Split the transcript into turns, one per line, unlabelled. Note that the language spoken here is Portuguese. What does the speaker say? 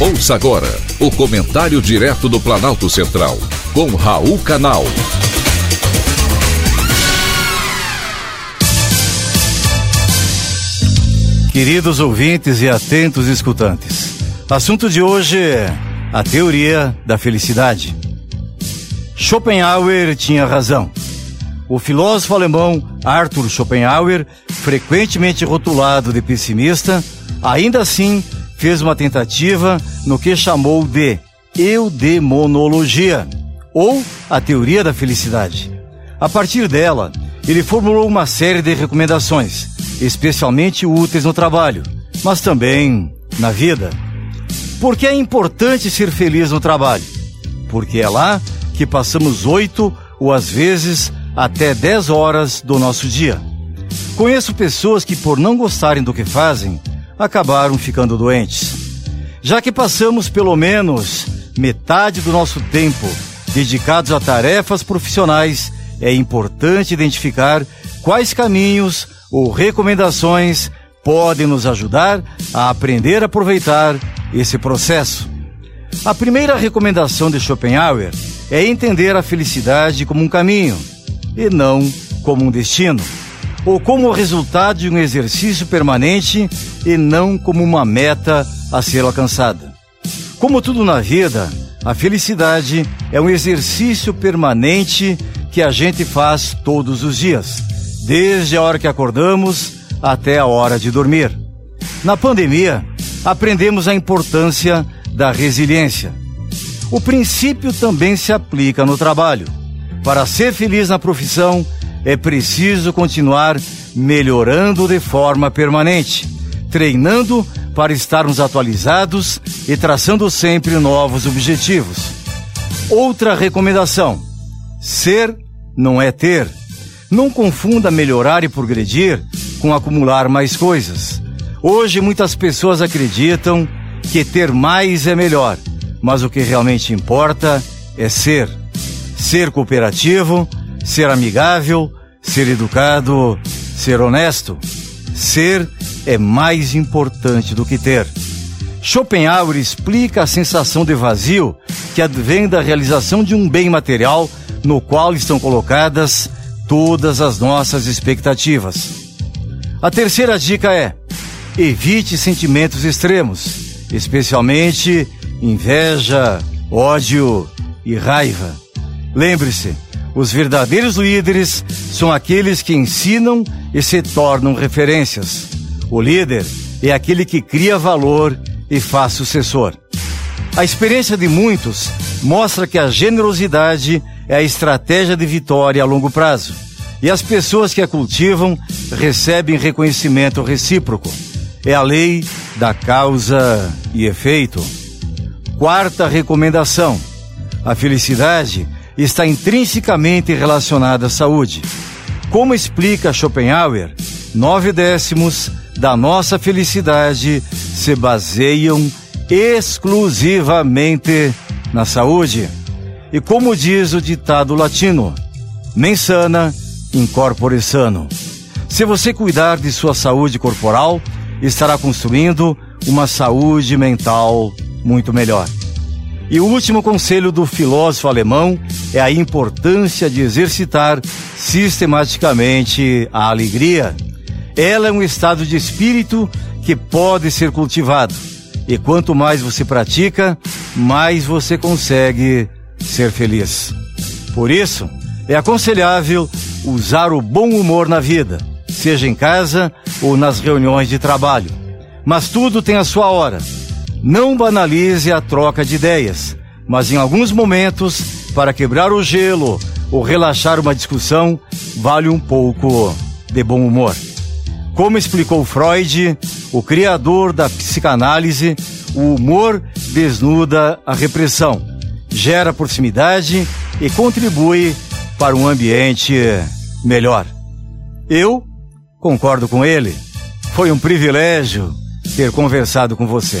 Ouça agora o comentário direto do Planalto Central, com Raul Canal.
Queridos ouvintes e atentos escutantes, assunto de hoje é a teoria da felicidade. Schopenhauer tinha razão. O filósofo alemão Arthur Schopenhauer, frequentemente rotulado de pessimista, ainda assim fez uma tentativa no que chamou de eudemonologia, ou a teoria da felicidade. A partir dela, ele formulou uma série de recomendações, especialmente úteis no trabalho, mas também na vida. Por que é importante ser feliz no trabalho? Porque é lá que passamos oito ou às vezes até dez horas do nosso dia. Conheço pessoas que, por não gostarem do que fazem, acabaram ficando doentes. Já que passamos pelo menos metade do nosso tempo dedicados a tarefas profissionais, é importante identificar quais caminhos ou recomendações podem nos ajudar a aprender a aproveitar esse processo. A primeira recomendação de Schopenhauer é entender a felicidade como um caminho e não como um destino ou como o resultado de um exercício permanente e não como uma meta a ser alcançada. Como tudo na vida, a felicidade é um exercício permanente que a gente faz todos os dias, desde a hora que acordamos até a hora de dormir. Na pandemia, aprendemos a importância da resiliência. O princípio também se aplica no trabalho. Para ser feliz na profissão, é preciso continuar melhorando de forma permanente, treinando para estarmos atualizados e traçando sempre novos objetivos. Outra recomendação: ser não é ter. Não confunda melhorar e progredir com acumular mais coisas. Hoje muitas pessoas acreditam que ter mais é melhor, mas o que realmente importa é ser. Ser cooperativo, ser amigável, ser educado, ser honesto. Ser é mais importante do que ter. Schopenhauer explica a sensação de vazio que advém da realização de um bem material no qual estão colocadas todas as nossas expectativas. A terceira dica é: evite sentimentos extremos, especialmente inveja, ódio e raiva. Lembre-se, os verdadeiros líderes são aqueles que ensinam e se tornam referências. O líder é aquele que cria valor e faz sucessor. A experiência de muitos mostra que a generosidade é a estratégia de vitória a longo prazo. E as pessoas que a cultivam recebem reconhecimento recíproco. É a lei da causa e efeito. Quarta recomendação: a felicidade está intrinsecamente relacionada à saúde. Como explica Schopenhauer, nove décimos da nossa felicidade se baseiam exclusivamente na saúde. E como diz o ditado latino, mensana incorpore sano. Se você cuidar de sua saúde corporal, estará construindo uma saúde mental muito melhor. E o último conselho do filósofo alemão é a importância de exercitar sistematicamente a alegria. Ela é um estado de espírito que pode ser cultivado. E quanto mais você pratica, mais você consegue ser feliz. Por isso, é aconselhável usar o bom humor na vida, seja em casa ou nas reuniões de trabalho. Mas tudo tem a sua hora. Não banalize a troca de ideias, mas em alguns momentos, para quebrar o gelo ou relaxar uma discussão, vale um pouco de bom humor. Como explicou Freud, o criador da psicanálise, o humor desnuda a repressão, gera proximidade e contribui para um ambiente melhor. Eu concordo com ele. Foi um privilégio ter conversado com você.